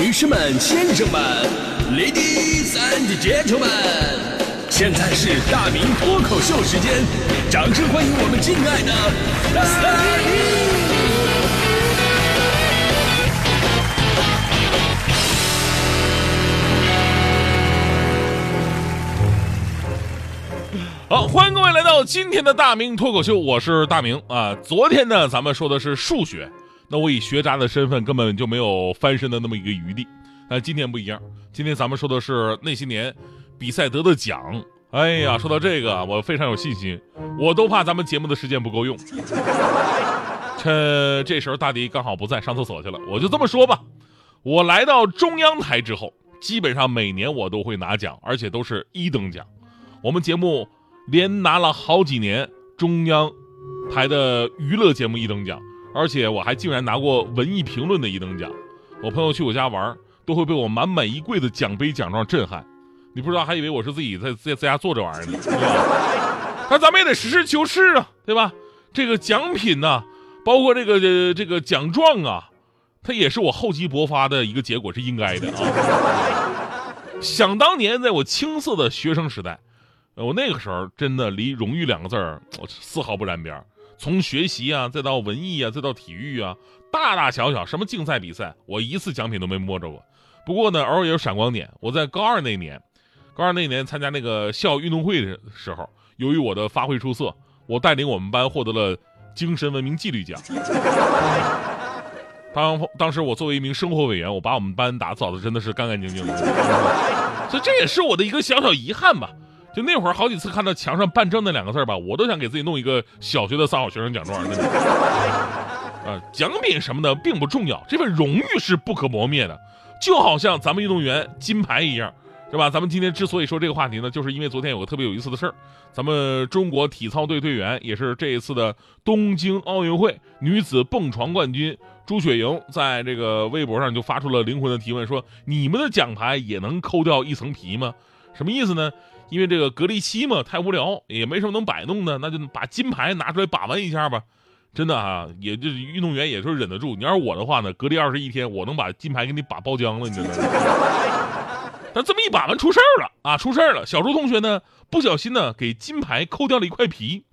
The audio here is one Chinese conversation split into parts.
女士们、先生们，Ladies and Gentlemen，现在是大明脱口秀时间，掌声欢迎我们敬爱的大明！好，欢迎各位来到今天的大明脱口秀，我是大明啊。昨天呢，咱们说的是数学，那我以学渣的身份根本就没有翻身的那么一个余地。但今天不一样，今天咱们说的是那些年比赛得的奖。哎呀，说到这个，我非常有信心，我都怕咱们节目的时间不够用。趁这时候大迪刚好不在，上厕所去了，我就这么说吧。我来到中央台之后，基本上每年我都会拿奖，而且都是一等奖。我们节目。连拿了好几年中央台的娱乐节目一等奖，而且我还竟然拿过文艺评论的一等奖。我朋友去我家玩，都会被我满满一柜的奖杯奖状震撼。你不知道，还以为我是自己在在在家做这玩意儿呢，对吧？那咱们也得实事求是啊，对吧？这个奖品呢，包括这个这个奖状啊，它也是我厚积薄发的一个结果，是应该的啊。想当年，在我青涩的学生时代。我那个时候真的离荣誉两个字儿，我丝毫不沾边儿。从学习啊，再到文艺啊，再到体育啊，大大小小什么竞赛比赛，我一次奖品都没摸着过。不过呢，偶尔也有闪光点。我在高二那年，高二那年参加那个校运动会的时候，由于我的发挥出色，我带领我们班获得了精神文明纪律奖。当当时我作为一名生活委员，我把我们班打扫的真的是干干净净的，所以这也是我的一个小小遗憾吧。就那会儿好几次看到墙上“办证”那两个字吧，我都想给自己弄一个小学的三好学生奖状。啊，奖品什么的并不重要，这份荣誉是不可磨灭的，就好像咱们运动员金牌一样，是吧？咱们今天之所以说这个话题呢，就是因为昨天有个特别有意思的事儿，咱们中国体操队队员，也是这一次的东京奥运会女子蹦床冠军朱雪莹，在这个微博上就发出了灵魂的提问，说：“你们的奖牌也能抠掉一层皮吗？”什么意思呢？因为这个隔离期嘛，太无聊，也没什么能摆弄的，那就把金牌拿出来把玩一下吧。真的啊，也就是运动员也是忍得住。你要是我的话呢，隔离二十一天，我能把金牌给你把包浆了，你知道吗？但这么一把玩出事儿了啊，出事儿了！小朱同学呢，不小心呢给金牌抠掉了一块皮，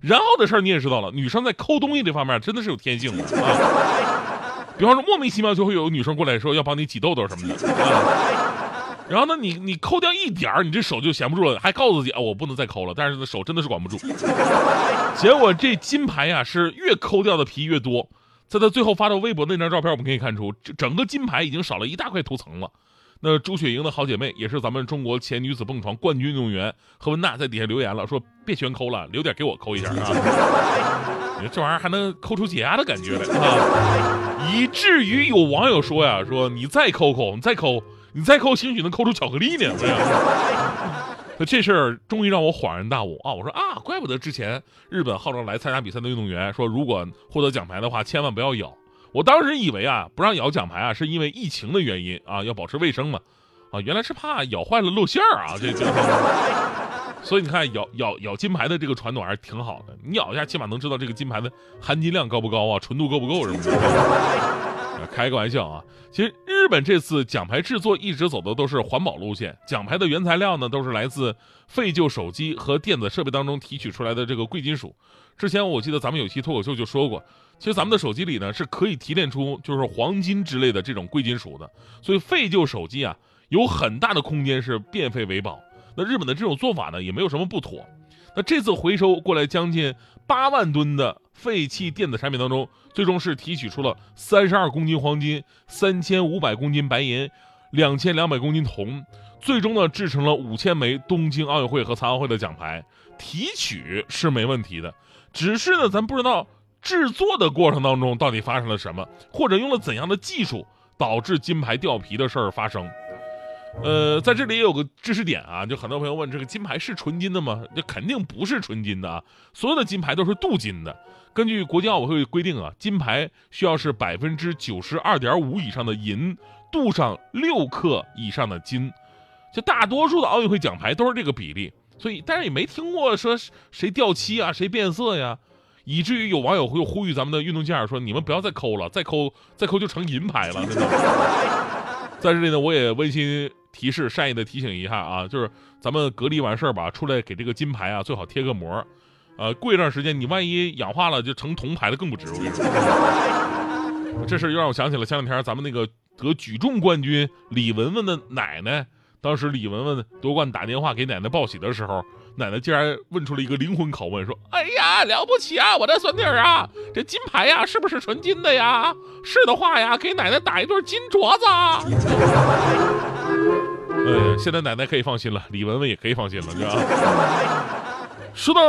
然后的事儿你也知道了，女生在抠东西这方面真的是有天性的啊。比方说莫名其妙就会有女生过来说要帮你挤痘痘什么的。啊然后呢，你你抠掉一点儿，你这手就闲不住了，还告诉自己啊，我不能再抠了。但是呢，手真的是管不住。结果这金牌呀，是越抠掉的皮越多。在他最后发到微博那张照片，我们可以看出，整个金牌已经少了一大块涂层了。那朱雪莹的好姐妹，也是咱们中国前女子蹦床冠军运动员何文娜，在底下留言了，说别全抠了，留点给我抠一下啊。这玩意儿还能抠出解压的感觉来啊！以至于有网友说呀，说你再抠抠，你再抠。你再抠，兴许能抠出巧克力呢。那这事儿终于让我恍然大悟啊！我说啊，怪不得之前日本号召来参加比赛的运动员说，如果获得奖牌的话，千万不要咬。我当时以为啊，不让咬奖牌啊，是因为疫情的原因啊，要保持卫生嘛。啊，原来是怕咬坏了露馅儿啊！这这，所以你看，咬咬咬金牌的这个传统还是挺好的。你咬一下，起码能知道这个金牌的含金量高不高啊，纯度够不够什么的。开个玩笑啊！其实日本这次奖牌制作一直走的都是环保路线，奖牌的原材料呢都是来自废旧手机和电子设备当中提取出来的这个贵金属。之前我记得咱们有期脱口秀就说过，其实咱们的手机里呢是可以提炼出就是黄金之类的这种贵金属的，所以废旧手机啊有很大的空间是变废为宝。那日本的这种做法呢也没有什么不妥。那这次回收过来将近八万吨的。废弃电子产品当中，最终是提取出了三十二公斤黄金、三千五百公斤白银、两千两百公斤铜，最终呢制成了五千枚东京奥运会和残奥会的奖牌。提取是没问题的，只是呢咱不知道制作的过程当中到底发生了什么，或者用了怎样的技术导致金牌掉皮的事儿发生。呃，在这里也有个知识点啊，就很多朋友问这个金牌是纯金的吗？这肯定不是纯金的啊，所有的金牌都是镀金的。根据国际奥委会规定啊，金牌需要是百分之九十二点五以上的银镀上六克以上的金，就大多数的奥运会奖牌都是这个比例。所以，但是也没听过说谁掉漆啊，谁变色呀，以至于有网友会呼吁咱们的运动健儿说：“你们不要再抠了，再抠再抠就成银牌了。” 在这里呢，我也温馨提示、善意的提醒一下啊，就是咱们隔离完事儿吧，出来给这个金牌啊最好贴个膜，呃，过一段时间你万一氧化了，就成铜牌了更不值。我跟你说，这事又让我想起了前两天咱们那个得举重冠军李雯雯的奶奶，当时李雯雯夺冠打电话给奶奶报喜的时候。奶奶竟然问出了一个灵魂拷问，说：“哎呀，了不起啊，我的孙女啊，这金牌呀，是不是纯金的呀？是的话呀，给奶奶打一对金镯子。”哎，现在奶奶可以放心了，李雯雯也可以放心了，是吧？说到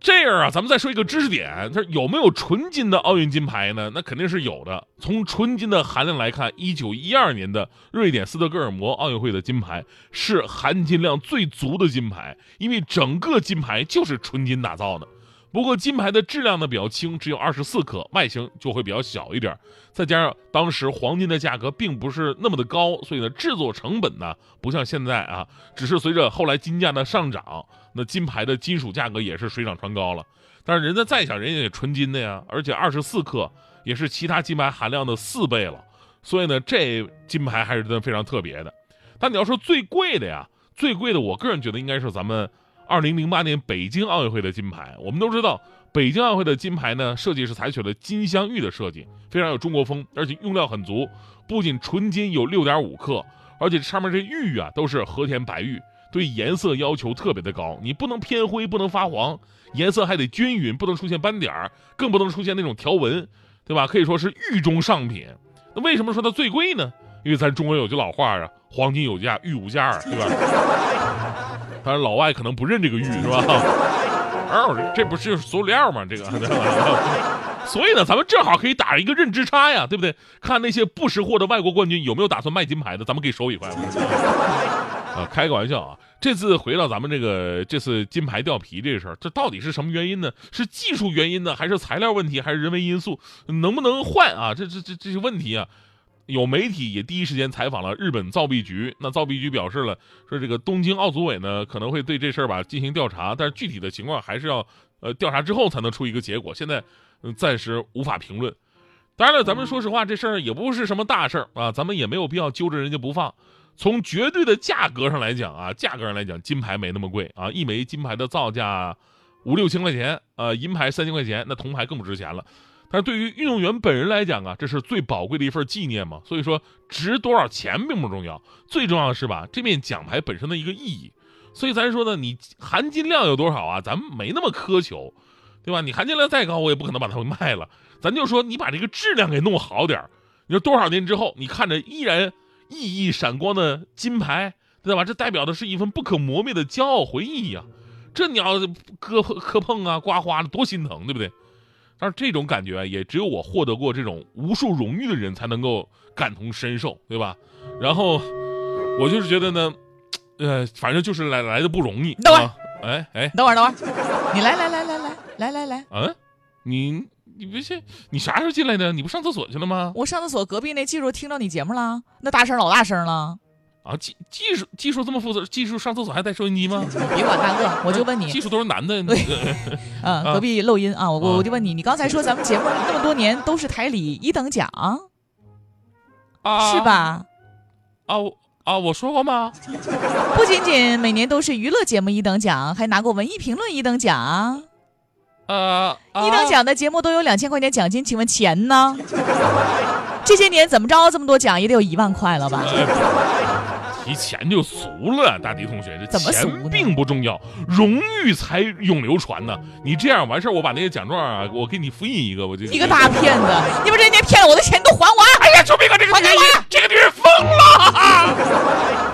这样啊，咱们再说一个知识点，它有没有纯金的奥运金牌呢？那肯定是有的。从纯金的含量来看，一九一二年的瑞典斯德哥尔摩奥运会的金牌是含金量最足的金牌，因为整个金牌就是纯金打造的。不过金牌的质量呢比较轻，只有二十四克，外形就会比较小一点。再加上当时黄金的价格并不是那么的高，所以呢制作成本呢不像现在啊，只是随着后来金价的上涨，那金牌的金属价格也是水涨船高了。但是人家再想，人家也纯金的呀，而且二十四克也是其他金牌含量的四倍了，所以呢这金牌还是真的非常特别的。但你要说最贵的呀，最贵的，我个人觉得应该是咱们。二零零八年北京奥运会的金牌，我们都知道，北京奥运会的金牌呢，设计是采取了金镶玉的设计，非常有中国风，而且用料很足。不仅纯金有六点五克，而且上面这玉啊都是和田白玉，对颜色要求特别的高，你不能偏灰，不能发黄，颜色还得均匀，不能出现斑点儿，更不能出现那种条纹，对吧？可以说是玉中上品。那为什么说它最贵呢？因为咱中国有句老话啊，黄金有价，玉无价，对吧？当然，老外可能不认这个玉，是吧？哦，这不是塑料吗？这个，所以呢，咱们正好可以打一个认知差呀，对不对？看那些不识货的外国冠军有没有打算卖金牌的，咱们可以收一块。啊，开个玩笑啊！这次回到咱们这个这次金牌掉皮这事儿，这到底是什么原因呢？是技术原因呢，还是材料问题，还是人为因素？能不能换啊？这这这这些问题啊！有媒体也第一时间采访了日本造币局，那造币局表示了，说这个东京奥组委呢可能会对这事儿吧进行调查，但是具体的情况还是要呃调查之后才能出一个结果，现在暂时无法评论。当然了，咱们说实话，这事儿也不是什么大事儿啊，咱们也没有必要揪着人家不放。从绝对的价格上来讲啊，价格上来讲，金牌没那么贵啊，一枚金牌的造价五六千块钱，呃，银牌三千块钱，那铜牌更不值钱了。但是对于运动员本人来讲啊，这是最宝贵的一份纪念嘛。所以说，值多少钱并不重要，最重要的是吧，这面奖牌本身的一个意义。所以咱说呢，你含金量有多少啊？咱们没那么苛求，对吧？你含金量再高，我也不可能把它卖了。咱就说你把这个质量给弄好点儿你说多少年之后，你看着依然熠熠闪光的金牌，对吧？这代表的是一份不可磨灭的骄傲回忆呀。这你要磕碰磕碰啊，刮花的，多心疼，对不对？但是这种感觉也只有我获得过这种无数荣誉的人才能够感同身受，对吧？然后我就是觉得呢，呃，反正就是来来的不容易。等会儿，哎哎，等会儿等会儿，你来来来来来来来来，嗯，你你不是你啥时候进来的？你不上厕所去了吗？我上厕所，隔壁那技术听到你节目了，那大声老大声了。啊，技技术技术这么复杂，技术上厕所还带收音机吗？别管大哥，我就问你，技术都是男的。对，嗯，隔壁漏音啊，我我就问你，你刚才说咱们节目那么多年都是台里一等奖，啊，是吧？啊啊，我说过吗？不仅仅每年都是娱乐节目一等奖，还拿过文艺评论一等奖。呃，一等奖的节目都有两千块钱奖金，请问钱呢？这些年怎么着这么多奖也得有一万块了吧？提钱就俗了，大迪同学，这钱并不重要，荣誉才永流传呢。你这样完事儿，我把那些奖状啊，我给你复印一个，我就一个大骗子，你把人家骗了我的钱都还完。哎呀，救命啊！这个女人，这个女人疯了。